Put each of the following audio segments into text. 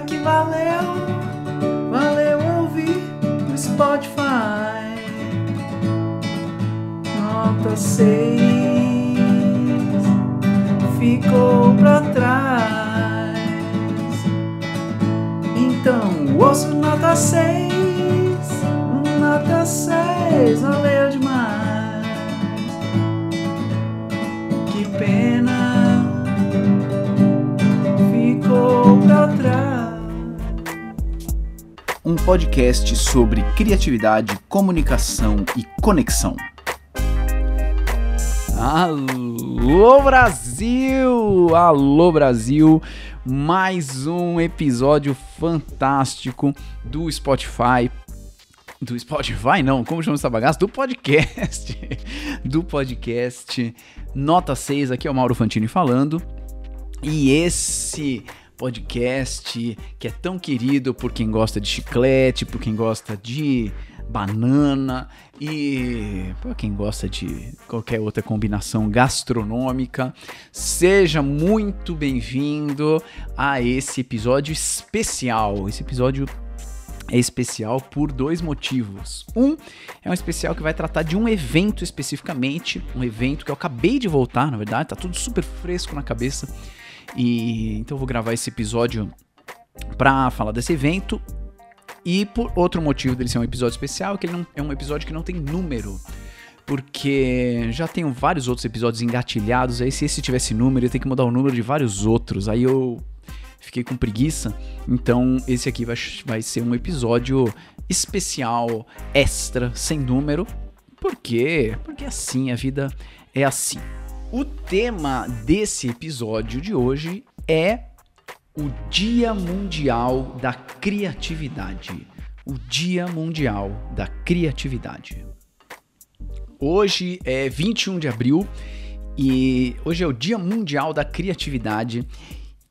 Que valeu, valeu ouvir no Spotify. Nota 6 ficou pra trás. Então, ouço nota 6, nota 6, valeu demais. Um podcast sobre criatividade, comunicação e conexão. Alô Brasil! Alô Brasil! Mais um episódio fantástico do Spotify. Do Spotify, não, como chama essa bagaça? Do podcast. Do podcast Nota 6, aqui é o Mauro Fantini falando. E esse podcast que é tão querido por quem gosta de chiclete, por quem gosta de banana e para quem gosta de qualquer outra combinação gastronômica, seja muito bem-vindo a esse episódio especial. Esse episódio é especial por dois motivos. Um é um especial que vai tratar de um evento especificamente, um evento que eu acabei de voltar, na verdade, tá tudo super fresco na cabeça. E então eu vou gravar esse episódio para falar desse evento e por outro motivo dele ser um episódio especial, que ele não, é um episódio que não tem número. Porque já tenho vários outros episódios engatilhados, aí se esse tivesse número, eu tenho que mudar o número de vários outros. Aí eu fiquei com preguiça. Então esse aqui vai, vai ser um episódio especial, extra, sem número. Por quê? Porque assim, a vida é assim. O tema desse episódio de hoje é o Dia Mundial da Criatividade. O Dia Mundial da Criatividade. Hoje é 21 de abril e hoje é o Dia Mundial da Criatividade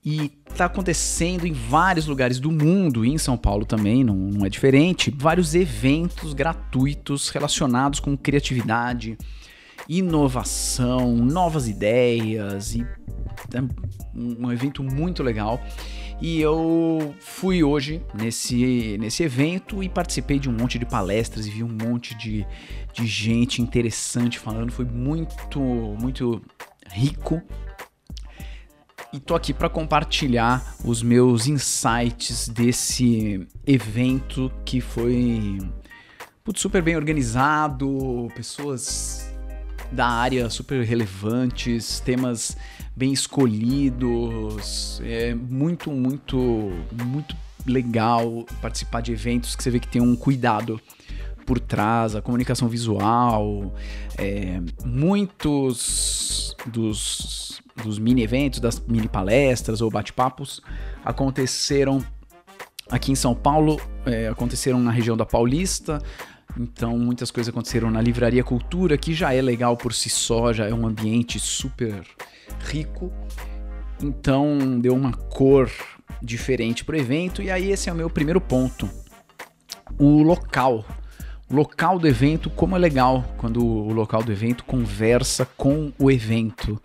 e está acontecendo em vários lugares do mundo, e em São Paulo também, não, não é diferente, vários eventos gratuitos relacionados com criatividade, inovação, novas ideias e é um evento muito legal. E eu fui hoje nesse, nesse evento e participei de um monte de palestras e vi um monte de, de gente interessante falando. Foi muito, muito rico. E tô aqui para compartilhar os meus insights desse evento que foi putz, super bem organizado, pessoas da área super relevantes, temas bem escolhidos. É muito, muito, muito legal participar de eventos que você vê que tem um cuidado por trás, a comunicação visual, é, muitos dos, dos mini eventos, das mini palestras ou bate-papos aconteceram aqui em São Paulo, é, aconteceram na região da Paulista, então, muitas coisas aconteceram na Livraria Cultura, que já é legal por si só, já é um ambiente super rico. Então, deu uma cor diferente pro evento. E aí, esse é o meu primeiro ponto: o local. O local do evento, como é legal quando o local do evento conversa com o evento.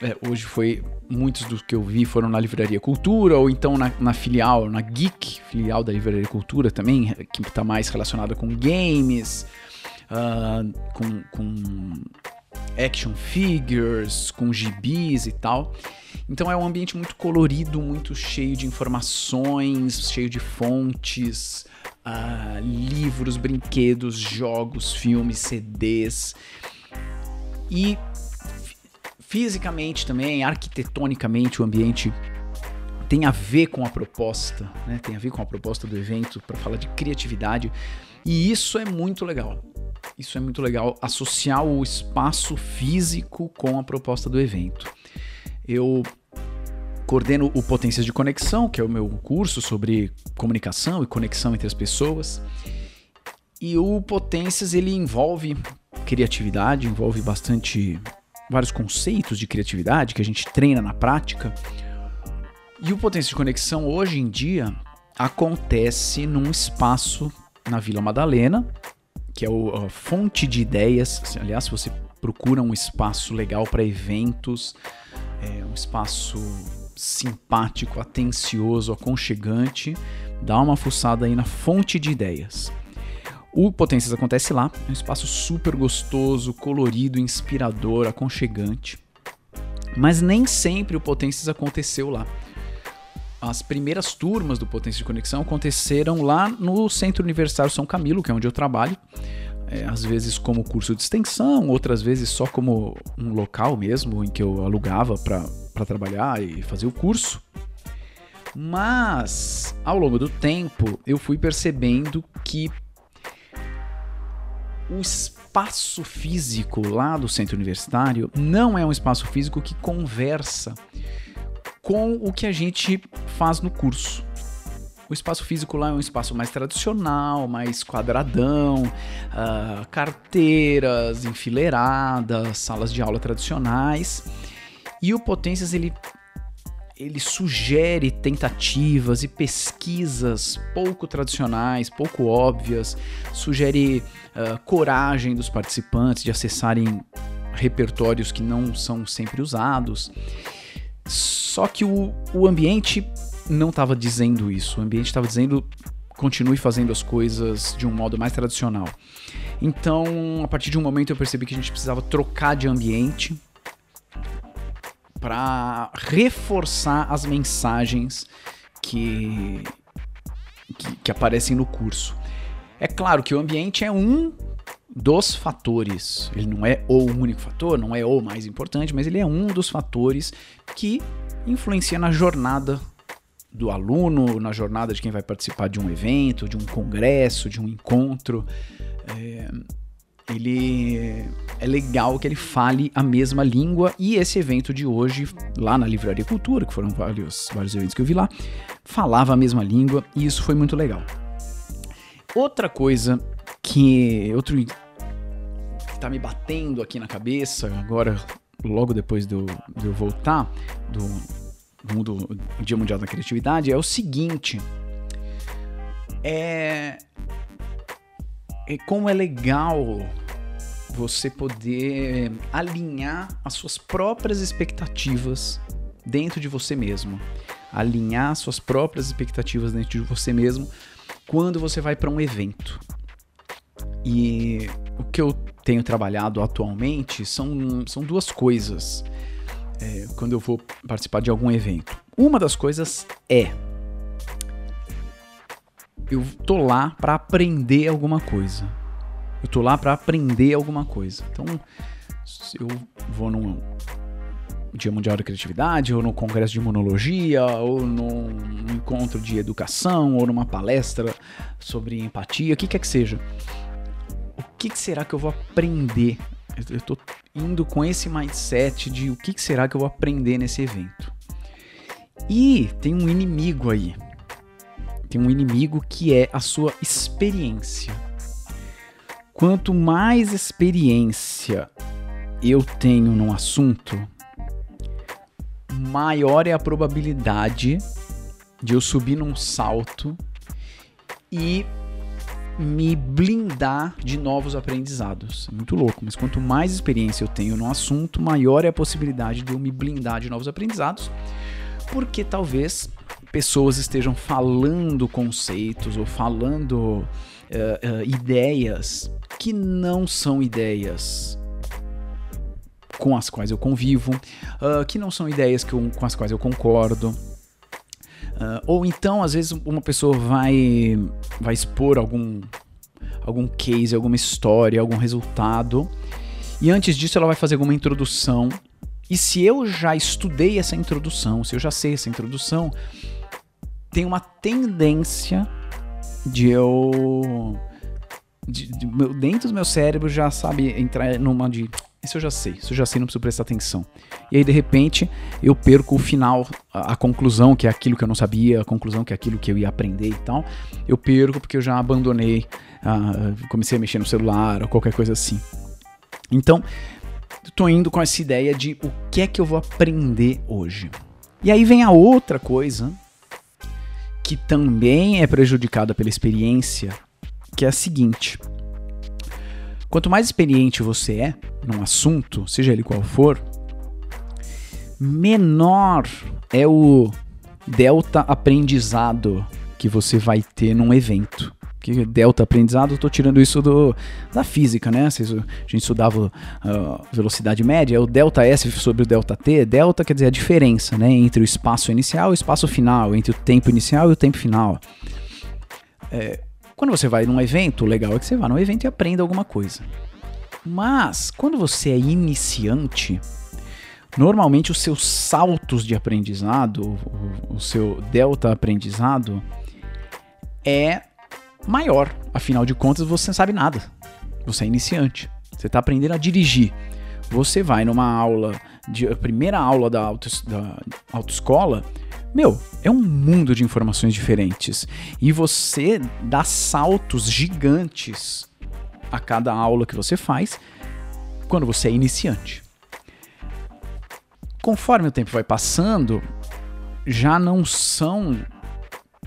É, hoje foi muitos dos que eu vi foram na Livraria Cultura ou então na, na filial, na Geek, filial da Livraria Cultura também, que está mais relacionada com games, uh, com, com action figures, com gibis e tal. Então é um ambiente muito colorido, muito cheio de informações, cheio de fontes, uh, livros, brinquedos, jogos, filmes, CDs. E fisicamente também, arquitetonicamente, o ambiente tem a ver com a proposta, né? Tem a ver com a proposta do evento para falar de criatividade. E isso é muito legal. Isso é muito legal associar o espaço físico com a proposta do evento. Eu coordeno o Potências de Conexão, que é o meu curso sobre comunicação e conexão entre as pessoas. E o Potências ele envolve criatividade, envolve bastante vários conceitos de criatividade que a gente treina na prática. E o Potência de Conexão hoje em dia acontece num espaço na Vila Madalena, que é o, a fonte de ideias. Aliás, se você procura um espaço legal para eventos, é um espaço simpático, atencioso, aconchegante, dá uma fuçada aí na fonte de ideias. O Potências acontece lá, é um espaço super gostoso, colorido, inspirador, aconchegante. Mas nem sempre o Potências aconteceu lá. As primeiras turmas do Potência de Conexão aconteceram lá no Centro Universitário São Camilo, que é onde eu trabalho. É, às vezes como curso de extensão, outras vezes só como um local mesmo em que eu alugava para trabalhar e fazer o curso. Mas ao longo do tempo eu fui percebendo que o espaço físico lá do centro universitário não é um espaço físico que conversa com o que a gente faz no curso. O espaço físico lá é um espaço mais tradicional, mais quadradão, uh, carteiras enfileiradas, salas de aula tradicionais. E o Potências ele ele sugere tentativas e pesquisas pouco tradicionais, pouco óbvias, sugere uh, coragem dos participantes de acessarem repertórios que não são sempre usados. Só que o, o ambiente não estava dizendo isso, o ambiente estava dizendo continue fazendo as coisas de um modo mais tradicional. Então, a partir de um momento eu percebi que a gente precisava trocar de ambiente para reforçar as mensagens que, que, que aparecem no curso. É claro que o ambiente é um dos fatores. Ele não é o único fator, não é o mais importante, mas ele é um dos fatores que influencia na jornada do aluno, na jornada de quem vai participar de um evento, de um congresso, de um encontro. É, ele é legal que ele fale a mesma língua e esse evento de hoje, lá na Livraria Cultura, que foram vários, vários eventos que eu vi lá, falava a mesma língua e isso foi muito legal. Outra coisa que. Outro que tá me batendo aqui na cabeça, agora, logo depois de eu, de eu voltar do, do, do Dia Mundial da Criatividade, é o seguinte. É é como é legal você poder alinhar as suas próprias expectativas dentro de você mesmo. Alinhar suas próprias expectativas dentro de você mesmo quando você vai para um evento. E o que eu tenho trabalhado atualmente são, são duas coisas é, quando eu vou participar de algum evento. Uma das coisas é eu tô lá para aprender alguma coisa. Eu tô lá para aprender alguma coisa. Então, se eu vou num Dia Mundial da Criatividade, ou no congresso de imunologia, ou num encontro de educação, ou numa palestra sobre empatia, o que quer que seja. O que será que eu vou aprender? Eu tô indo com esse mindset de o que será que eu vou aprender nesse evento. E tem um inimigo aí, tem um inimigo que é a sua experiência. Quanto mais experiência eu tenho num assunto, maior é a probabilidade de eu subir num salto e me blindar de novos aprendizados. Muito louco, mas quanto mais experiência eu tenho no assunto, maior é a possibilidade de eu me blindar de novos aprendizados, porque talvez pessoas estejam falando conceitos ou falando uh, uh, ideias que não são ideias com as quais eu convivo, uh, que não são ideias eu, com as quais eu concordo. ou então, às vezes, uma pessoa vai, vai expor algum, algum case, alguma história, algum resultado, e antes disso ela vai fazer alguma introdução. E se eu já estudei essa introdução, se eu já sei essa introdução, tem uma tendência de eu. De, de, dentro do meu cérebro já sabe entrar numa de. Isso eu já sei, isso eu já sei, não preciso prestar atenção. E aí, de repente, eu perco o final, a, a, conclusão, que é aquilo que eu não sabia, a conclusão, que é aquilo que eu ia aprender e tal. Eu perco porque eu já abandonei, uh, comecei a mexer no celular ou qualquer coisa assim. Então, tô indo com essa ideia de o que é que eu vou aprender hoje. E aí vem a outra coisa que também é prejudicada pela experiência, que é a seguinte: quanto mais experiente você é num assunto, seja ele qual for, menor é o delta aprendizado que você vai ter num evento. Que delta aprendizado, eu tô tirando isso do, da física, né? A gente estudava uh, velocidade média, é o delta S sobre o delta T. Delta quer dizer a diferença, né? Entre o espaço inicial e o espaço final, entre o tempo inicial e o tempo final. É, quando você vai num evento, o legal é que você vá num evento e aprenda alguma coisa. Mas, quando você é iniciante, normalmente os seus saltos de aprendizado, o, o seu delta aprendizado, é maior. Afinal de contas, você não sabe nada. Você é iniciante. Você está aprendendo a dirigir. Você vai numa aula, de, a primeira aula da, auto, da autoescola, meu, é um mundo de informações diferentes. E você dá saltos gigantes a cada aula que você faz quando você é iniciante. Conforme o tempo vai passando, já não são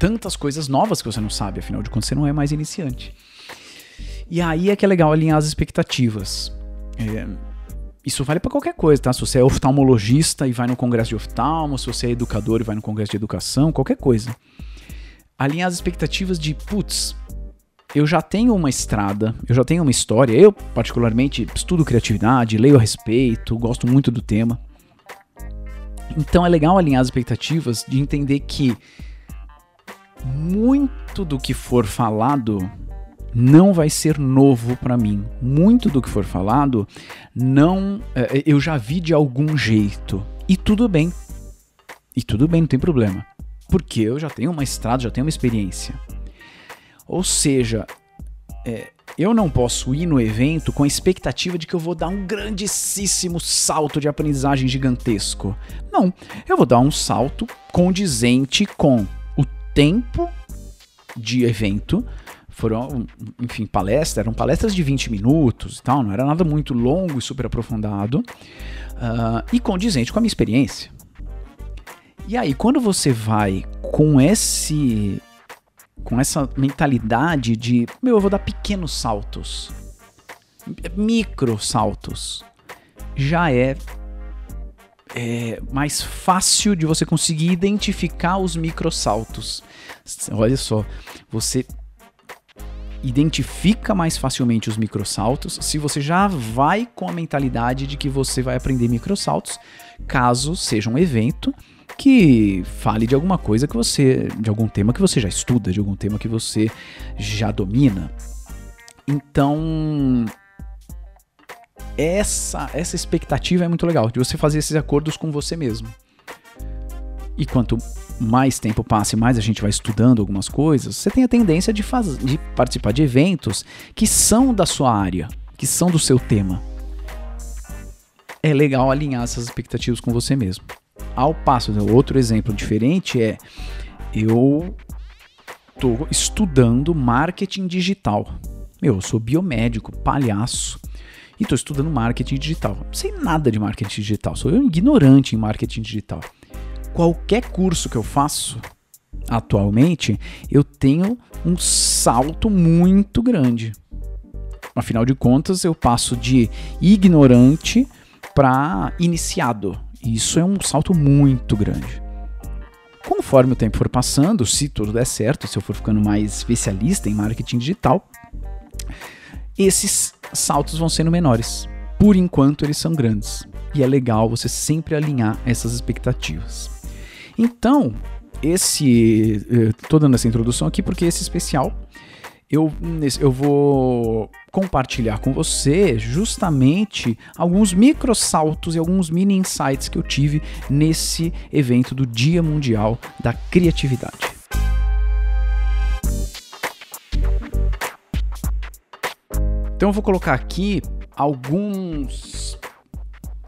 tantas coisas novas que você não sabe, afinal de contas você não é mais iniciante. E aí é que é legal alinhar as expectativas. É, isso vale para qualquer coisa, tá? Se você é oftalmologista e vai no congresso de oftalmo, se você é educador e vai no congresso de educação, qualquer coisa. Alinhar as expectativas de, putz, eu já tenho uma estrada, eu já tenho uma história. Eu, particularmente, estudo criatividade, leio a respeito, gosto muito do tema. Então é legal alinhar as expectativas de entender que muito do que for falado não vai ser novo para mim. Muito do que for falado não é, eu já vi de algum jeito. E tudo bem. E tudo bem, não tem problema. Porque eu já tenho uma estrada, já tenho uma experiência. Ou seja, é, eu não posso ir no evento com a expectativa de que eu vou dar um grandíssimo salto de aprendizagem gigantesco. Não, eu vou dar um salto condizente com tempo de evento. Foram, enfim, palestras, eram palestras de 20 minutos e tal, não era nada muito longo e super aprofundado. Uh, e condizente com a minha experiência. E aí, quando você vai com esse com essa mentalidade de, meu, eu vou dar pequenos saltos, micro saltos, já é, é mais fácil de você conseguir identificar os micro saltos. Olha só, você identifica mais facilmente os microsaltos se você já vai com a mentalidade de que você vai aprender microsaltos, caso seja um evento que fale de alguma coisa que você, de algum tema que você já estuda, de algum tema que você já domina. Então, essa essa expectativa é muito legal de você fazer esses acordos com você mesmo. E quanto mais tempo passa e mais a gente vai estudando algumas coisas, você tem a tendência de, faz, de participar de eventos que são da sua área, que são do seu tema. É legal alinhar essas expectativas com você mesmo. Ao passo, né, outro exemplo diferente é eu estou estudando marketing digital. Meu, eu sou biomédico, palhaço, e estou estudando marketing digital. Não sei nada de marketing digital, sou eu ignorante em marketing digital. Qualquer curso que eu faço atualmente, eu tenho um salto muito grande. Afinal de contas, eu passo de ignorante para iniciado. Isso é um salto muito grande. Conforme o tempo for passando, se tudo der certo, se eu for ficando mais especialista em marketing digital, esses saltos vão sendo menores. Por enquanto, eles são grandes. E é legal você sempre alinhar essas expectativas. Então, esse. Estou dando essa introdução aqui porque esse especial eu, eu vou compartilhar com você justamente alguns micro saltos e alguns mini insights que eu tive nesse evento do Dia Mundial da Criatividade. Então eu vou colocar aqui alguns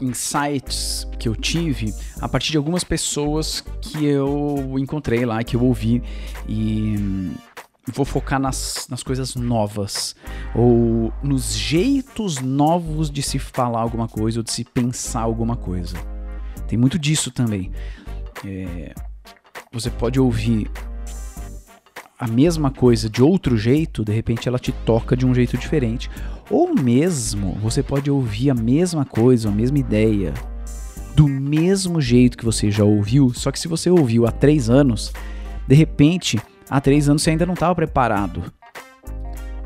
insights que eu tive a partir de algumas pessoas que eu encontrei lá, que eu ouvi e vou focar nas, nas coisas novas, ou nos jeitos novos de se falar alguma coisa ou de se pensar alguma coisa. Tem muito disso também. É, você pode ouvir a mesma coisa de outro jeito, de repente ela te toca de um jeito diferente. Ou mesmo você pode ouvir a mesma coisa, a mesma ideia do mesmo jeito que você já ouviu, só que se você ouviu há três anos, de repente, há três anos você ainda não estava preparado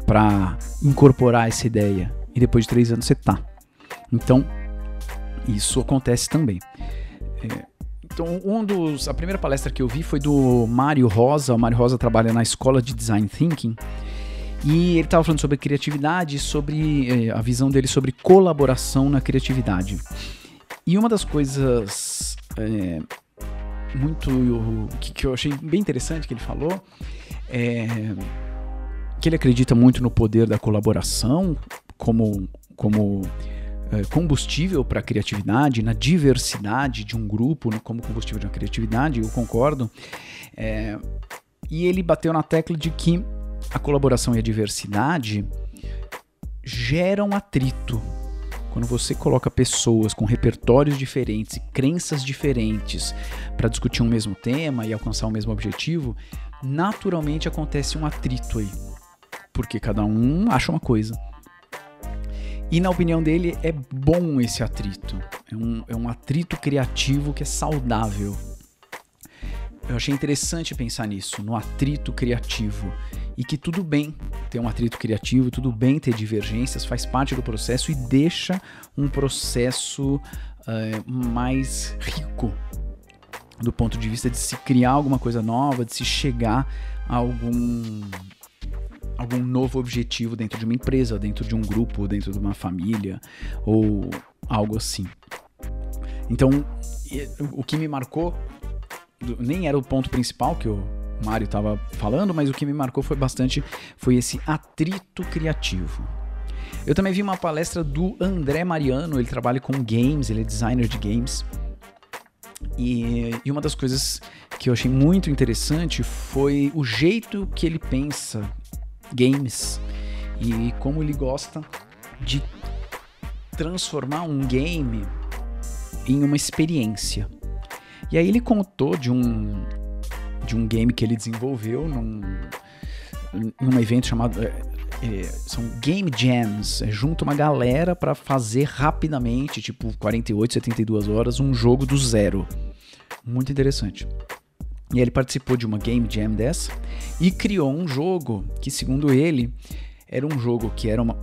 para incorporar essa ideia. E depois de três anos você tá. Então, isso acontece também. É, então, um dos, a primeira palestra que eu vi foi do Mário Rosa. O Mário Rosa trabalha na Escola de Design Thinking. E ele estava falando sobre criatividade, sobre é, a visão dele sobre colaboração na criatividade. E uma das coisas é, muito que, que, eu achei bem interessante que ele falou é que ele acredita muito no poder da colaboração como, como combustível para a criatividade, na diversidade de um grupo como combustível de uma criatividade, eu concordo. É, e ele bateu na tecla de que a colaboração e a diversidade geram atrito. Quando você coloca pessoas com repertórios diferentes e crenças diferentes para discutir um mesmo tema e alcançar o mesmo objetivo, naturalmente acontece um atrito aí porque cada um acha uma coisa. E na opinião dele é bom esse atrito. É um, é um atrito criativo que é saudável. Eu achei interessante pensar nisso, no atrito criativo. E que tudo bem ter um atrito criativo, tudo bem ter divergências, faz parte do processo e deixa um processo uh, mais rico do ponto de vista de se criar alguma coisa nova, de se chegar a algum algum novo objetivo dentro de uma empresa, dentro de um grupo, dentro de uma família ou algo assim. Então, o que me marcou nem era o ponto principal que o Mário estava falando, mas o que me marcou foi bastante foi esse atrito criativo. Eu também vi uma palestra do André Mariano, ele trabalha com games, ele é designer de games. E, e uma das coisas que eu achei muito interessante foi o jeito que ele pensa games e como ele gosta de transformar um game em uma experiência. E aí ele contou de um de um game que ele desenvolveu num, num evento chamado é, é, são game jams, é, junto uma galera para fazer rapidamente, tipo 48, 72 horas, um jogo do zero. Muito interessante. E ele participou de uma Game Jam dessa e criou um jogo que, segundo ele, era um jogo que era uma,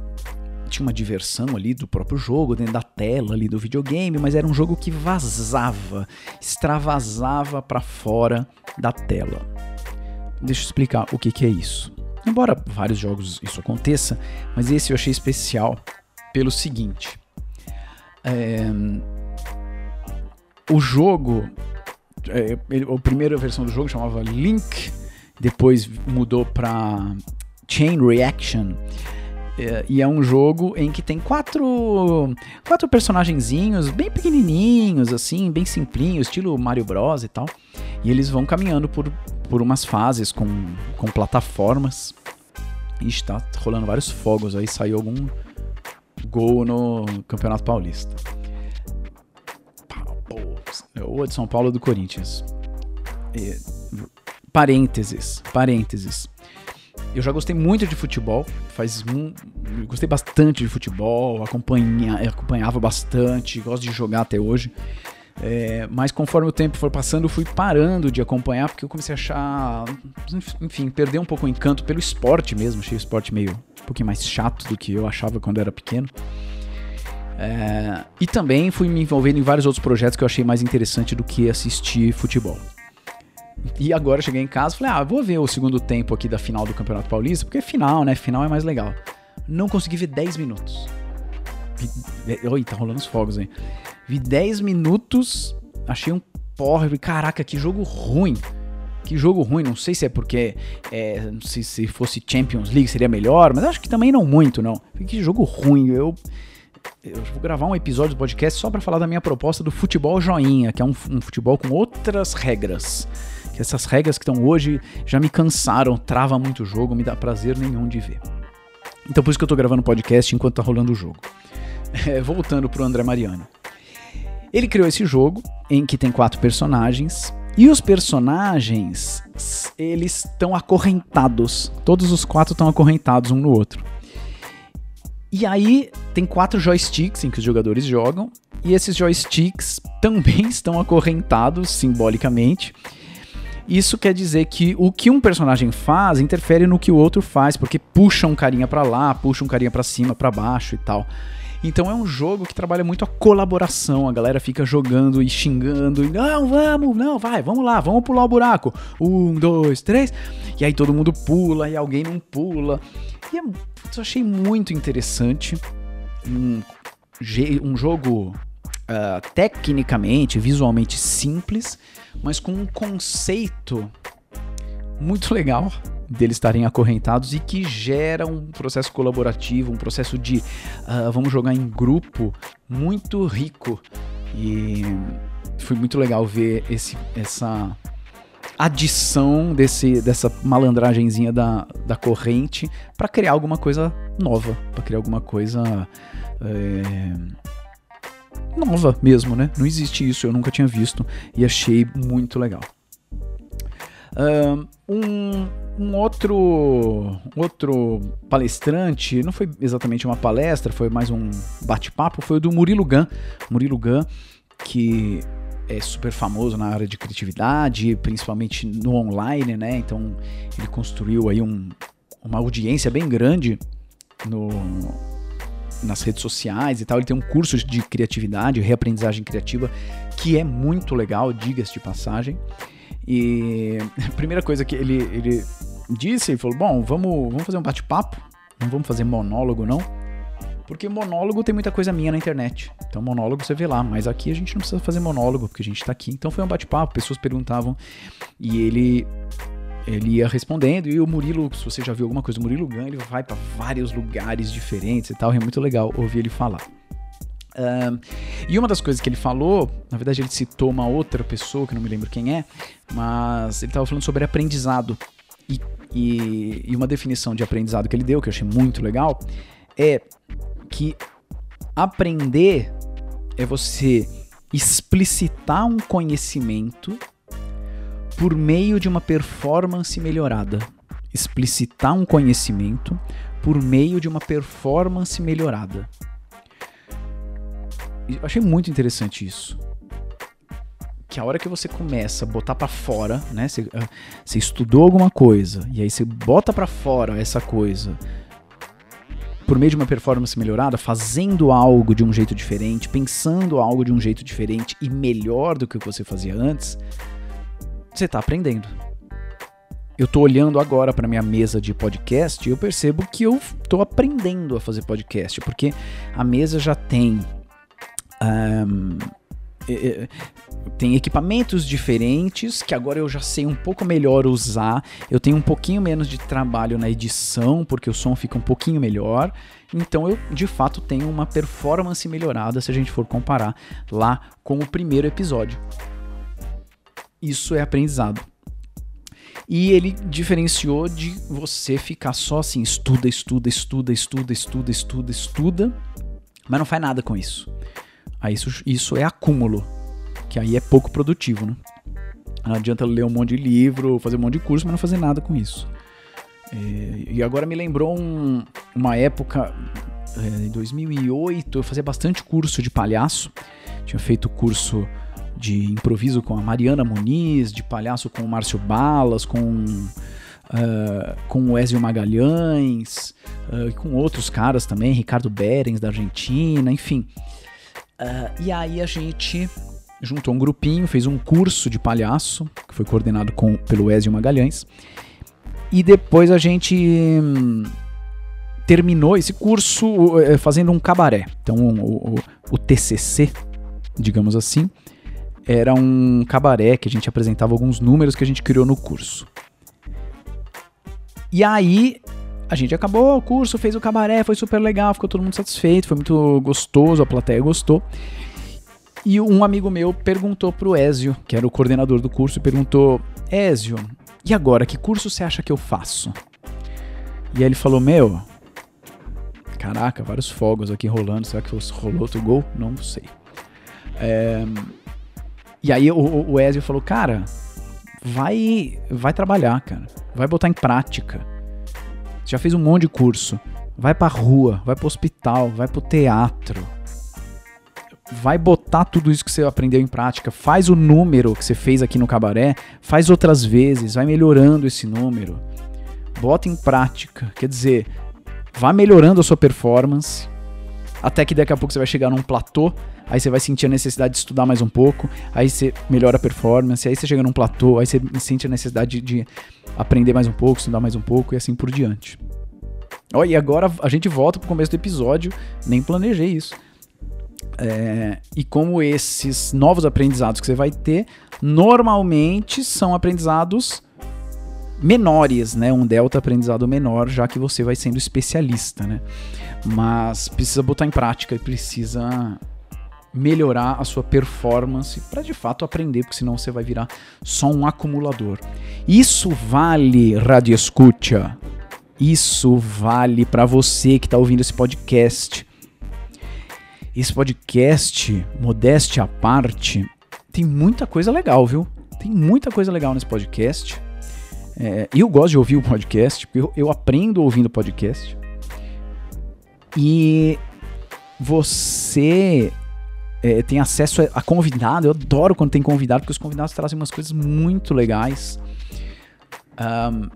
tinha uma diversão ali do próprio jogo, dentro da tela ali do videogame, mas era um jogo que vazava, extravasava para fora da tela. Deixa eu explicar o que, que é isso. Embora vários jogos isso aconteça, mas esse eu achei especial pelo seguinte: é, o jogo é, ele, a primeira versão do jogo chamava Link, depois mudou para Chain Reaction. É, e é um jogo em que tem quatro, quatro personagenzinhos bem pequenininhos, assim, bem simplinhos, estilo Mario Bros e tal. E eles vão caminhando por, por umas fases com, com plataformas. E está rolando vários fogos aí, saiu algum gol no Campeonato Paulista. Ou a de São Paulo do Corinthians. Parênteses, parênteses. Eu já gostei muito de futebol, faz um, gostei bastante de futebol, acompanha, acompanhava bastante, gosto de jogar até hoje. É, mas conforme o tempo foi passando, eu fui parando de acompanhar porque eu comecei a achar, enfim, perder um pouco o encanto pelo esporte mesmo. Achei o esporte meio um pouquinho mais chato do que eu achava quando era pequeno. É, e também fui me envolvendo em vários outros projetos que eu achei mais interessante do que assistir futebol. E agora cheguei em casa e falei, ah, vou ver o segundo tempo aqui da final do Campeonato Paulista, porque é final, né? Final é mais legal. Não consegui ver 10 minutos. Oi, tá rolando os fogos aí. Vi 10 minutos, achei um porra, caraca, que jogo ruim. Que jogo ruim, não sei se é porque é, se, se fosse Champions League seria melhor, mas acho que também não muito, não. Que jogo ruim, eu eu vou gravar um episódio do podcast só para falar da minha proposta do futebol joinha, que é um, um, futebol com outras regras. Que essas regras que estão hoje já me cansaram, trava muito o jogo, me dá prazer nenhum de ver. Então por isso que eu tô gravando o podcast enquanto tá rolando o jogo. É, voltando pro André Mariano. Ele criou esse jogo em que tem quatro personagens e os personagens eles estão acorrentados. Todos os quatro estão acorrentados um no outro. E aí tem quatro joysticks em que os jogadores jogam e esses joysticks também estão acorrentados simbolicamente. Isso quer dizer que o que um personagem faz interfere no que o outro faz, porque puxa um carinha para lá, puxa um carinha para cima, para baixo e tal. Então é um jogo que trabalha muito a colaboração. A galera fica jogando e xingando. E, não, vamos, não, vai, vamos lá, vamos pular o buraco. Um, dois, três. E aí todo mundo pula e alguém não pula. E é, eu achei muito interessante. Um, um jogo uh, tecnicamente, visualmente simples, mas com um conceito muito legal deles estarem acorrentados e que gera um processo colaborativo, um processo de uh, vamos jogar em grupo muito rico. E foi muito legal ver esse, essa adição desse, dessa malandragenzinha da, da corrente para criar alguma coisa nova, para criar alguma coisa é, nova mesmo, né? Não existe isso, eu nunca tinha visto e achei muito legal. Um, um outro, outro palestrante, não foi exatamente uma palestra, foi mais um bate-papo, foi o do Murilo Gun. Murilo Gun, que é super famoso na área de criatividade, principalmente no online, né? Então ele construiu aí um, uma audiência bem grande no, nas redes sociais e tal. Ele tem um curso de criatividade, reaprendizagem criativa, que é muito legal, diga-se de passagem. E a primeira coisa que ele, ele disse, ele falou: Bom, vamos, vamos fazer um bate-papo, não vamos fazer monólogo, não. Porque monólogo tem muita coisa minha na internet. Então, monólogo você vê lá, mas aqui a gente não precisa fazer monólogo, porque a gente tá aqui. Então, foi um bate-papo, pessoas perguntavam e ele ele ia respondendo. E o Murilo, se você já viu alguma coisa do Murilo Gun, ele vai para vários lugares diferentes e tal. é muito legal ouvir ele falar. Um, e uma das coisas que ele falou, na verdade ele citou uma outra pessoa, que não me lembro quem é, mas ele estava falando sobre aprendizado. E, e, e, uma definição de aprendizado que ele deu, que eu achei muito legal, é que aprender é você explicitar um conhecimento por meio de uma performance melhorada. Explicitar um conhecimento por meio de uma performance melhorada. Eu achei muito interessante isso. Que a hora que você começa a botar para fora, né? Você, ah, você, estudou alguma coisa e aí você bota para fora essa coisa por meio de uma performance melhorada, fazendo algo de um jeito diferente, pensando algo de um jeito diferente e melhor do que o que você fazia antes, você está aprendendo. Eu estou olhando agora para minha mesa de podcast e eu percebo que eu estou aprendendo a fazer podcast, porque a mesa já tem um, tem equipamentos diferentes que agora eu já sei um pouco melhor usar. Eu tenho um pouquinho menos de trabalho na edição, porque o som fica um pouquinho melhor. Então eu de fato tenho uma performance melhorada se a gente for comparar lá com o primeiro episódio isso é aprendizado. E ele diferenciou de você ficar só assim, estuda, estuda, estuda, estuda, estuda, estuda, estuda, mas não faz nada com isso. Aí isso, isso é acúmulo, que aí é pouco produtivo, né? Não adianta ler um monte de livro, fazer um monte de curso, mas não fazer nada com isso. É, e agora me lembrou um, uma época, é, em 2008, eu fazia bastante curso de palhaço. Tinha feito curso de improviso com a Mariana Muniz, de palhaço com o Márcio Balas, com, uh, com o Ezio Magalhães, uh, com outros caras também, Ricardo Berens da Argentina, enfim. Uh, e aí a gente juntou um grupinho, fez um curso de palhaço, que foi coordenado com, pelo Ezio Magalhães, e depois a gente hum, terminou esse curso eh, fazendo um cabaré. Então o, o, o TCC, digamos assim, era um cabaré que a gente apresentava alguns números que a gente criou no curso. E aí a gente acabou o curso, fez o cabaré, foi super legal, ficou todo mundo satisfeito, foi muito gostoso, a plateia gostou. E um amigo meu perguntou pro Ézio, que era o coordenador do curso, perguntou: Ézio, e agora, que curso você acha que eu faço? E aí ele falou: Meu, caraca, vários fogos aqui rolando, será que rolou outro gol? Não sei. É, e aí o, o Ezio falou, cara, vai, vai trabalhar, cara. Vai botar em prática. Você já fez um monte de curso. Vai pra rua, vai pro hospital, vai pro teatro. vai botar tudo isso que você aprendeu em prática, faz o número que você fez aqui no cabaré, faz outras vezes, vai melhorando esse número. Bota em prática, quer dizer, vá melhorando a sua performance, até que daqui a pouco você vai chegar num platô, aí você vai sentir a necessidade de estudar mais um pouco, aí você melhora a performance, aí você chega num platô, aí você sente a necessidade de aprender mais um pouco, estudar mais um pouco e assim por diante. Olha, e agora a gente volta pro começo do episódio, nem planejei isso. É, e como esses novos aprendizados que você vai ter, normalmente são aprendizados menores, né? Um delta aprendizado menor, já que você vai sendo especialista, né? Mas precisa botar em prática e precisa melhorar a sua performance para de fato aprender, porque senão você vai virar só um acumulador. Isso vale, Radio Escucha. Isso vale para você que está ouvindo esse podcast. Esse podcast, modéstia à parte, tem muita coisa legal, viu? Tem muita coisa legal nesse podcast. É, eu gosto de ouvir o podcast, eu, eu aprendo ouvindo podcast. E você é, tem acesso a, convidado. Eu adoro quando tem convidado, porque os convidados trazem umas coisas muito legais. Um,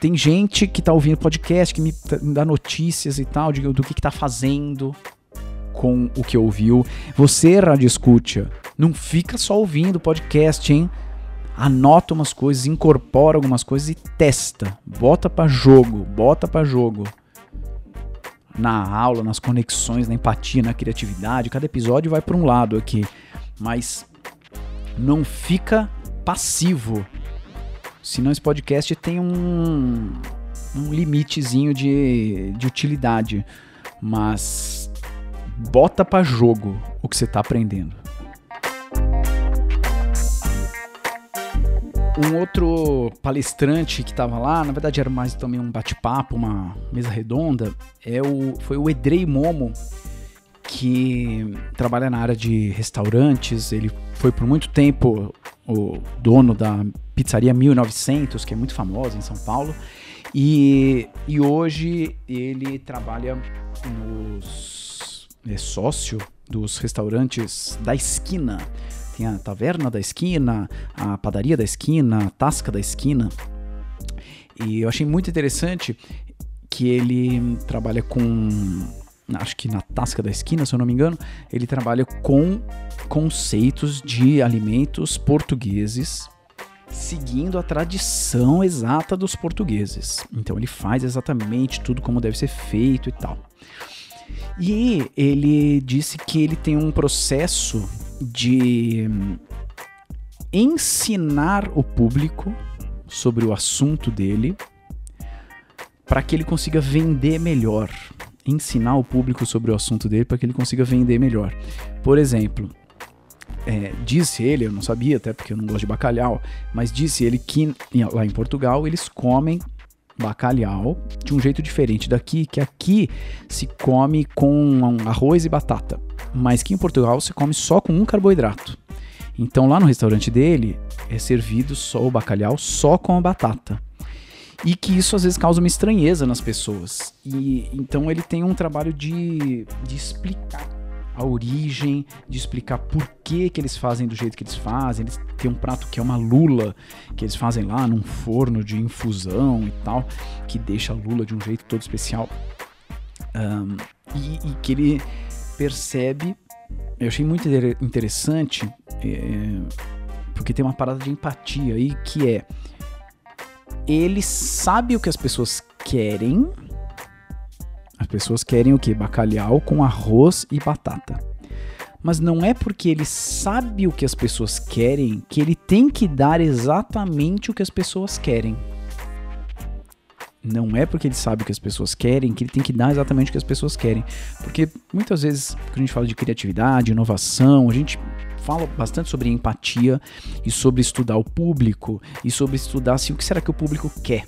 tem gente que tá ouvindo podcast, que me, me dá notícias e tal, de, do que, que tá fazendo com o que ouviu. Você, Rádio Escuta, não fica só ouvindo podcast, hein? Anota umas coisas, incorpora algumas coisas e testa. Bota para jogo, bota para jogo. Na aula, nas conexões, na empatia, na criatividade. Cada episódio vai para um lado aqui. Mas não fica passivo Senão esse podcast tem um, um limitezinho de, de utilidade. Mas bota para jogo o que você está aprendendo. Um outro palestrante que estava lá, na verdade era mais também um bate-papo, uma mesa redonda, é o, foi o Edrei Momo, que trabalha na área de restaurantes. Ele foi por muito tempo o dono da Pizzaria 1900, que é muito famosa em São Paulo. E, e hoje ele trabalha nos. é sócio dos restaurantes da esquina. Tem a Taverna da Esquina, a Padaria da Esquina, a Tasca da Esquina. E eu achei muito interessante que ele trabalha com acho que na Tasca da Esquina, se eu não me engano, ele trabalha com conceitos de alimentos portugueses, seguindo a tradição exata dos portugueses. Então ele faz exatamente tudo como deve ser feito e tal. E ele disse que ele tem um processo de ensinar o público sobre o assunto dele para que ele consiga vender melhor ensinar o público sobre o assunto dele para que ele consiga vender melhor. Por exemplo, é, disse ele, eu não sabia até porque eu não gosto de bacalhau, mas disse ele que lá em Portugal eles comem bacalhau de um jeito diferente daqui, que aqui se come com arroz e batata, mas que em Portugal se come só com um carboidrato. Então lá no restaurante dele é servido só o bacalhau só com a batata e que isso às vezes causa uma estranheza nas pessoas. E então ele tem um trabalho de, de explicar a origem, de explicar por que, que eles fazem do jeito que eles fazem. Eles têm um prato que é uma lula, que eles fazem lá num forno de infusão e tal, que deixa a lula de um jeito todo especial. Um, e, e, que ele percebe, eu achei muito interessante, é, porque tem uma parada de empatia aí que é ele sabe o que as pessoas querem. As pessoas querem o que? Bacalhau com arroz e batata. Mas não é porque ele sabe o que as pessoas querem que ele tem que dar exatamente o que as pessoas querem. Não é porque ele sabe o que as pessoas querem que ele tem que dar exatamente o que as pessoas querem. Porque muitas vezes, quando a gente fala de criatividade, inovação, a gente fala bastante sobre empatia e sobre estudar o público e sobre estudar assim, o que será que o público quer.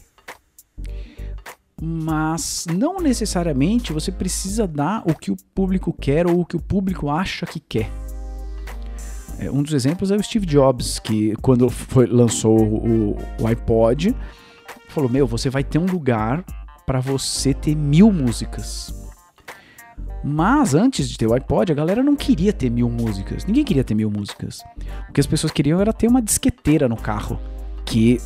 Mas não necessariamente você precisa dar o que o público quer ou o que o público acha que quer. É, um dos exemplos é o Steve Jobs, que quando foi, lançou o, o iPod, falou: Meu, você vai ter um lugar para você ter mil músicas. Mas antes de ter o iPod, a galera não queria ter mil músicas. Ninguém queria ter mil músicas. O que as pessoas queriam era ter uma disqueteira no carro que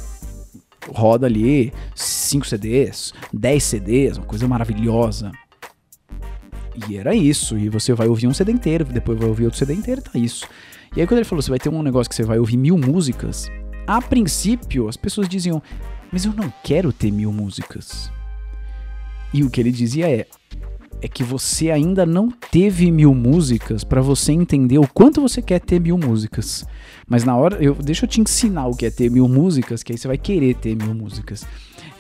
roda ali 5 CDs, 10 CDs, uma coisa maravilhosa. E era isso. E você vai ouvir um CD inteiro, depois vai ouvir outro CD inteiro, tá isso. E aí quando ele falou, você vai ter um negócio que você vai ouvir mil músicas, a princípio as pessoas diziam, mas eu não quero ter mil músicas. E o que ele dizia é, é que você ainda não teve mil músicas para você entender o quanto você quer ter mil músicas. Mas na hora, eu deixa eu te ensinar o que é ter mil músicas, que aí você vai querer ter mil músicas.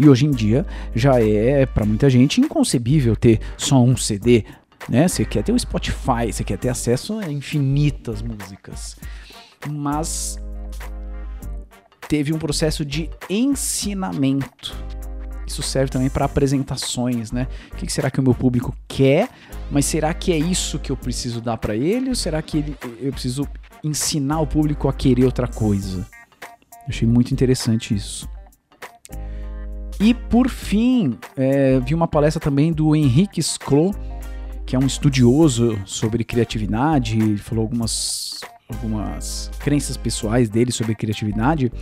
E hoje em dia já é para muita gente inconcebível ter só um CD, né? Você quer ter o Spotify, você quer ter acesso a infinitas músicas. Mas teve um processo de ensinamento isso serve também para apresentações, né? O que será que o meu público quer? Mas será que é isso que eu preciso dar para ele? Ou será que ele, eu preciso ensinar o público a querer outra coisa? achei muito interessante isso. E por fim, é, vi uma palestra também do Henrique Sclo, que é um estudioso sobre criatividade, ele falou algumas, algumas crenças pessoais dele sobre criatividade.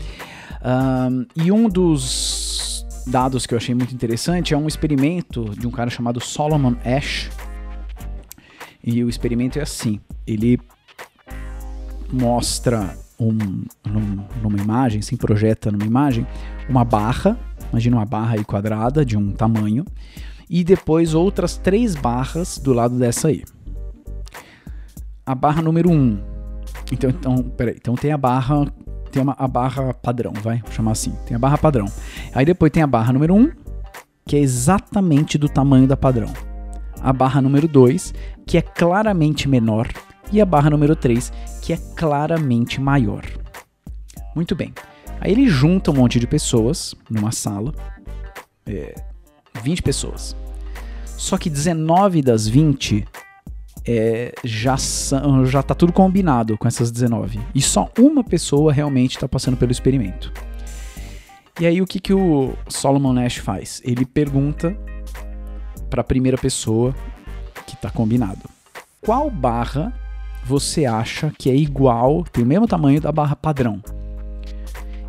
Um, e um dos dados que eu achei muito interessante é um experimento de um cara chamado Solomon Ash. E o experimento é assim: ele mostra um, num, numa imagem, se projeta numa imagem, uma barra, imagina uma barra aí quadrada de um tamanho, e depois outras três barras do lado dessa aí. A barra número 1. Um. Então, então, peraí, então tem a barra tem uma, a barra padrão, vai? Vou chamar assim. Tem a barra padrão. Aí depois tem a barra número 1, que é exatamente do tamanho da padrão. A barra número 2, que é claramente menor. E a barra número 3, que é claramente maior. Muito bem. Aí ele junta um monte de pessoas numa sala. É, 20 pessoas. Só que 19 das 20 é, já, são, já tá tudo combinado com essas 19. E só uma pessoa realmente está passando pelo experimento. E aí o que, que o Solomon Nash faz? Ele pergunta para a primeira pessoa que está combinado. Qual barra você acha que é igual, tem o mesmo tamanho da barra padrão?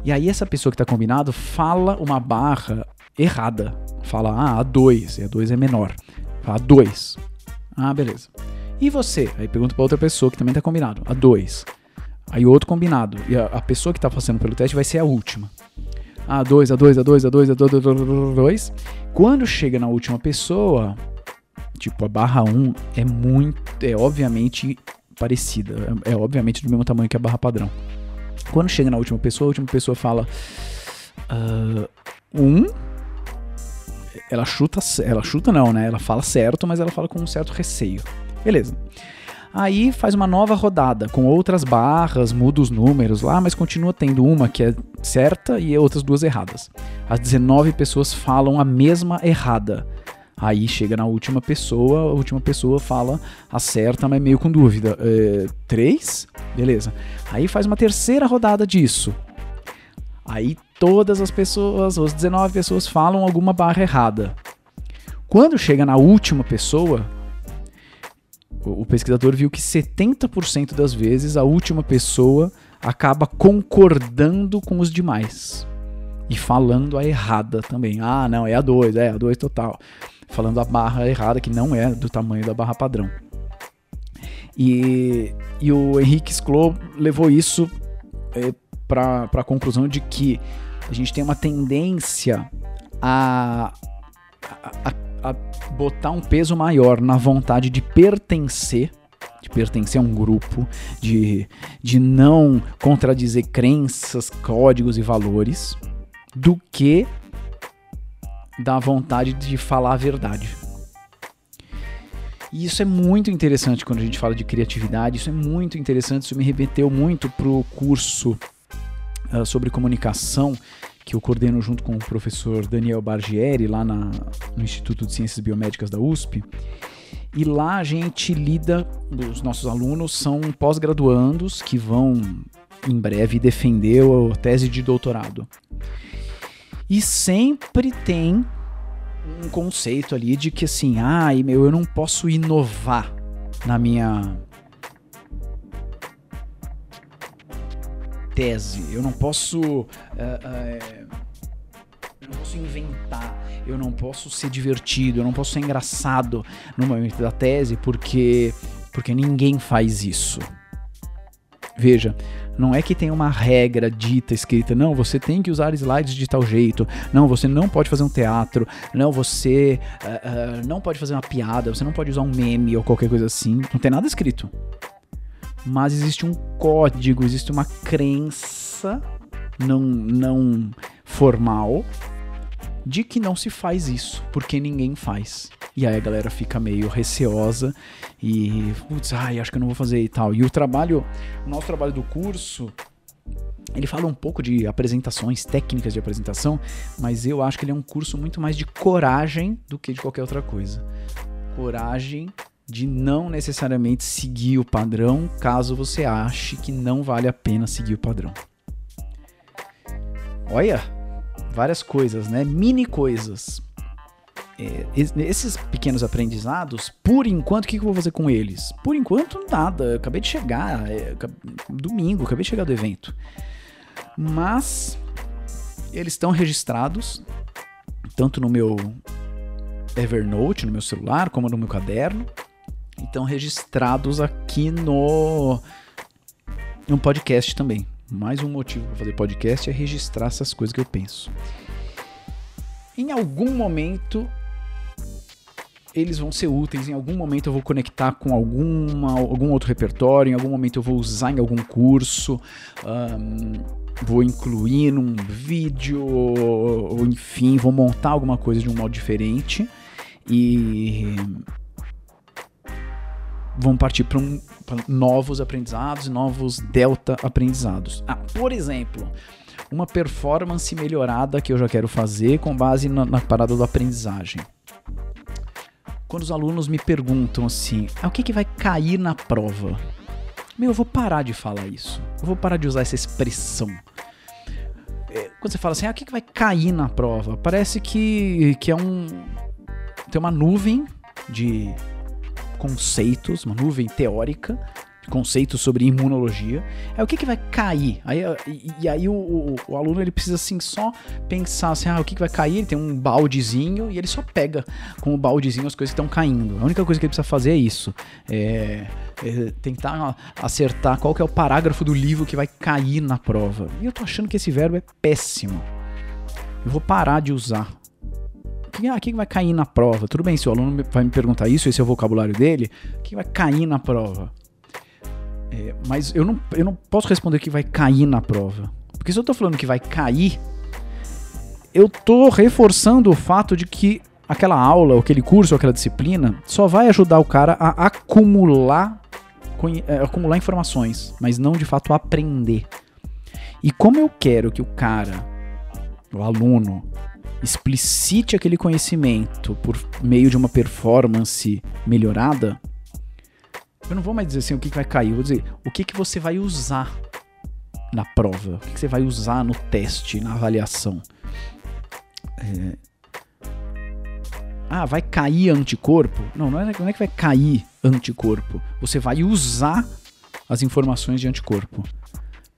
E aí essa pessoa que está combinado fala uma barra errada. Fala, ah, a 2, e a 2 é menor. Fala 2. Ah, beleza. E você? Aí pergunta para outra pessoa que também tá combinado. A 2. Aí outro combinado. E a, a, pessoa que tá passando pelo teste vai ser a última. A 2, a 2, a 2, a 2, a 2, a 2. Quando chega na última pessoa, tipo a barra 1 um, é muito, é obviamente parecida, é, é, obviamente do mesmo tamanho que a barra padrão. Quando chega na última pessoa, a última pessoa fala uh, um, ela chuta, ela chuta não, né? Ela fala certo, mas ela fala com um certo receio. Beleza. Aí faz uma nova rodada com outras barras, muda os números lá, mas continua tendo uma que é certa e outras duas erradas. As 19 pessoas falam a mesma errada. Aí chega na última pessoa, a última pessoa fala a certa, mas meio com dúvida. É, três? Beleza. Aí faz uma terceira rodada disso. Aí todas as pessoas, as 19 pessoas falam alguma barra errada. Quando chega na última pessoa, o pesquisador viu que 70% das vezes a última pessoa acaba concordando com os demais e falando a errada também. Ah, não, é a 2, é a 2 total. Falando a barra errada que não é do tamanho da barra padrão. E, e o Henrique Sklo levou isso é, para a conclusão de que a gente tem uma tendência a, a, a a botar um peso maior na vontade de pertencer, de pertencer a um grupo, de, de não contradizer crenças, códigos e valores, do que da vontade de falar a verdade. E isso é muito interessante quando a gente fala de criatividade, isso é muito interessante, isso me remeteu muito pro curso uh, sobre comunicação que eu coordeno junto com o professor Daniel Bargieri, lá na, no Instituto de Ciências Biomédicas da USP. E lá a gente lida, os nossos alunos são pós-graduandos que vão em breve defender a tese de doutorado. E sempre tem um conceito ali de que assim, ai meu, eu não posso inovar na minha tese, eu não posso. eh, eh, eu não posso inventar, eu não posso ser divertido, eu não posso ser engraçado no momento da tese, porque, porque ninguém faz isso. Veja, não é que tem uma regra dita, escrita, não, você tem que usar slides de tal jeito, não, você não pode fazer um teatro, não, você ah, ah, não pode fazer uma piada, você não pode usar um meme ou qualquer coisa assim, não tem nada escrito. Mas existe um código, existe uma crença não, não formal de que não se faz isso, porque ninguém faz. E aí a galera fica meio receosa e, putz, ai, acho que eu não vou fazer e tal. E o trabalho, o nosso trabalho do curso, ele fala um pouco de apresentações, técnicas de apresentação, mas eu acho que ele é um curso muito mais de coragem do que de qualquer outra coisa. Coragem de não necessariamente seguir o padrão, caso você ache que não vale a pena seguir o padrão. Olha, várias coisas, né? Mini coisas. É, es- esses pequenos aprendizados, por enquanto, o que eu vou fazer com eles? Por enquanto, nada. Eu acabei de chegar, é, domingo, acabei de chegar do evento. Mas eles estão registrados, tanto no meu Evernote, no meu celular, como no meu caderno. Estão registrados aqui no, no podcast também. Mais um motivo para fazer podcast é registrar essas coisas que eu penso. Em algum momento eles vão ser úteis, em algum momento eu vou conectar com alguma, algum outro repertório, em algum momento eu vou usar em algum curso, ahn, vou incluir num vídeo, ou enfim, vou montar alguma coisa de um modo diferente. E vão partir para um, novos aprendizados, novos delta aprendizados. Ah, por exemplo, uma performance melhorada que eu já quero fazer com base na, na parada do aprendizagem. Quando os alunos me perguntam assim, ah, o que, que vai cair na prova? Meu, eu vou parar de falar isso. Eu vou parar de usar essa expressão. É, Quando você fala assim, ah, o que, que vai cair na prova? Parece que, que é um. Tem uma nuvem de conceitos, uma nuvem teórica de conceitos sobre imunologia. É o que, que vai cair? Aí, e, aí o, o- o aluno ele precisa assim só pensar assim, ah, o que, que vai cair? Ele tem um baldezinho e ele só pega com o baldezinho as coisas que estão caindo. A única coisa que ele precisa fazer é isso. É, é tentar acertar qual que é o parágrafo do livro que vai cair na prova. E eu tô achando que esse verbo é péssimo. Eu vou parar de usar. Ah, o que vai cair na prova? Tudo bem, se o aluno vai me perguntar isso, esse é o vocabulário dele, o que vai cair na prova? É, mas eu não, eu não posso responder o que vai cair na prova. Porque se eu tô falando que vai cair, eu tô reforçando o fato de que aquela aula, aquele curso, aquela disciplina, só vai ajudar o cara a acumular, é, acumular informações, mas não de fato aprender. E como eu quero que o cara, o aluno, explicite aquele conhecimento por meio de uma performance melhorada, eu não vou mais dizer assim o que, vai cair, eu vou dizer o que, que você vai usar na prova, o que, que você vai usar no teste, na avaliação. É, Ah, vai cair anticorpo? Não, não é, não é que vai cair anticorpo. Você vai usar as informações de anticorpo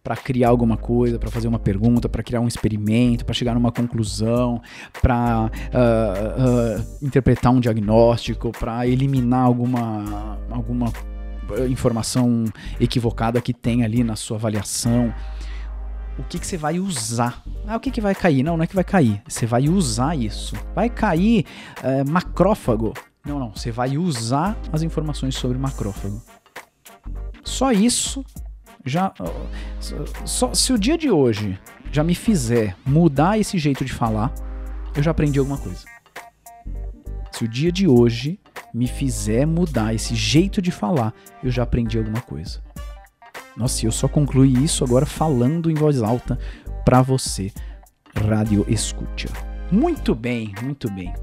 para criar alguma coisa, para fazer uma pergunta, para criar um experimento, para chegar numa conclusão, para interpretar um diagnóstico, para eliminar alguma alguma eh, informação equivocada que tem ali na sua avaliação. O que, que você vai usar? Ah, o que, que vai cair? Não, não é que vai cair. Você vai usar isso. Vai cair eh, macrófago. Não, não. Você vai usar as informações sobre macrófago. Só isso já. só- se o dia de hoje já me fizer mudar esse jeito de falar, eu já aprendi alguma coisa. Se o dia de hoje me fizer mudar esse jeito de falar, eu já aprendi alguma coisa. Nossa, eu só concluí isso agora falando em voz alta pra você, rádio escuta. Muito bem, muito bem.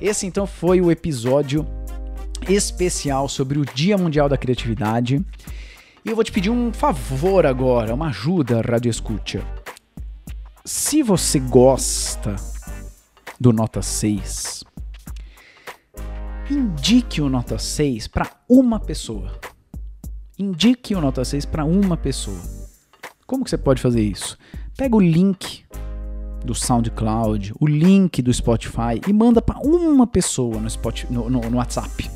Esse então foi o episódio especial sobre o Dia Mundial da Criatividade. E eu vou te pedir um favor agora, uma ajuda, Rádio Escuta. Se você gosta do Nota 6, indique o nota 6 para uma pessoa. Indique o nota 6 para uma pessoa. Como que você pode fazer isso? Pega o link do SoundCloud, o link do Spotify e manda para uma pessoa no, Spotify, no, no, no WhatsApp.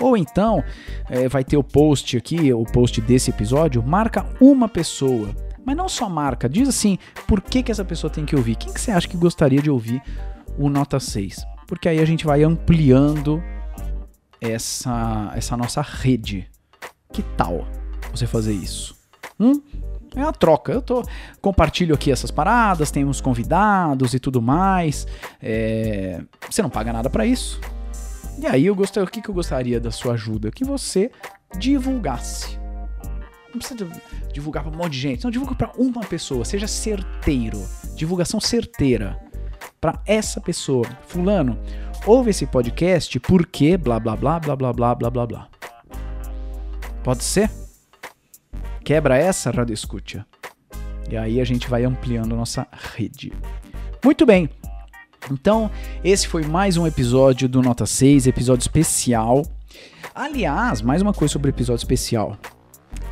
Ou então, é, vai ter o post aqui, o post desse episódio, marca uma pessoa. Mas não só marca, diz assim, por que, que essa pessoa tem que ouvir? Quem que você acha que gostaria de ouvir o Nota 6? Porque aí a gente vai ampliando essa, essa nossa rede. Que tal você fazer isso? Hum? É uma troca. Eu tô, compartilho aqui essas paradas, tem uns convidados e tudo mais. É, você não paga nada para isso. E aí eu gostaria, o que, que eu gostaria da sua ajuda? Que você divulgasse. Não precisa divulgar para um monte de gente, não divulga para uma pessoa, seja certeiro. Divulgação certeira para essa pessoa. Fulano, ouve esse podcast porque blá blá blá blá blá blá blá blá blá. Pode ser? Quebra essa, Radio Escucha. E aí a gente vai ampliando nossa rede. Muito bem. Então, esse foi mais um episódio do Nota 6, episódio especial. Aliás, mais uma coisa sobre episódio especial.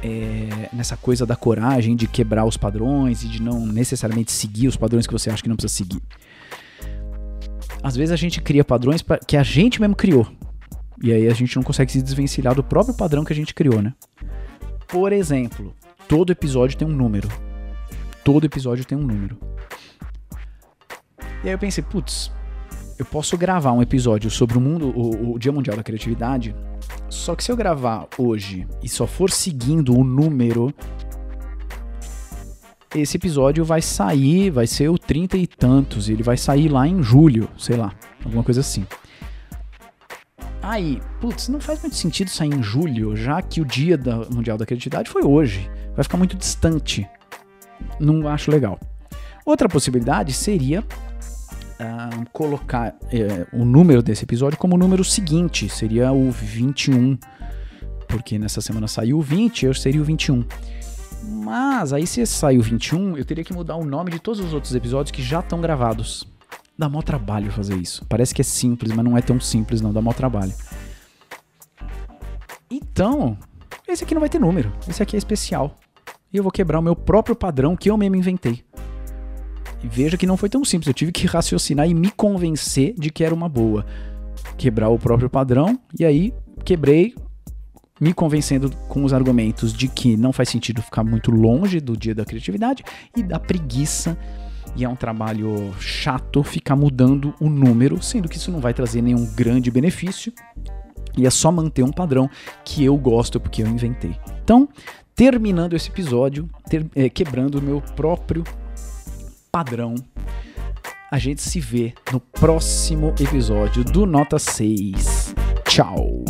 É, nessa coisa da coragem de quebrar os padrões e de não necessariamente seguir os padrões que você acha que não precisa seguir. Às vezes a gente cria padrões que a gente mesmo criou. E aí a gente não consegue se desvencilhar do próprio padrão que a gente criou, né? Por exemplo, todo episódio tem um número. Todo episódio tem um número. E aí eu pensei, putz, eu posso gravar um episódio sobre o mundo, o, o, Dia Mundial da Criatividade. Só que se eu gravar hoje e só for seguindo o número, esse episódio vai sair, vai ser o 30 e tantos, ele vai sair lá em julho, sei lá, alguma coisa assim. Aí, putz, não faz muito sentido sair em julho, já que o Dia da Mundial da Criatividade foi hoje. Vai ficar muito distante. Não acho legal. Outra possibilidade seria uh, colocar uh, o número desse episódio como o número seguinte, seria o 21. Porque nessa semana saiu o 20, eu seria o 21. Mas aí se saiu o 21, eu teria que mudar o nome de todos os outros episódios que já estão gravados. Dá mó trabalho fazer isso. Parece que é simples, mas não é tão simples não, dá mó trabalho. Então, esse aqui não vai ter número. Esse aqui é especial. E eu vou quebrar o meu próprio padrão que eu mesmo inventei. Veja que não foi tão simples, eu tive que raciocinar e me convencer de que era uma boa. Quebrar o próprio padrão, e aí quebrei, me convencendo com os argumentos de que não faz sentido ficar muito longe do dia da criatividade e da preguiça. E é um trabalho chato ficar mudando o número, sendo que isso não vai trazer nenhum grande benefício. E é só manter um padrão que eu gosto porque eu inventei. Então, terminando esse episódio, ter, é, quebrando o meu próprio padrão. A gente se vê no próximo episódio do Nota 6. Tchau!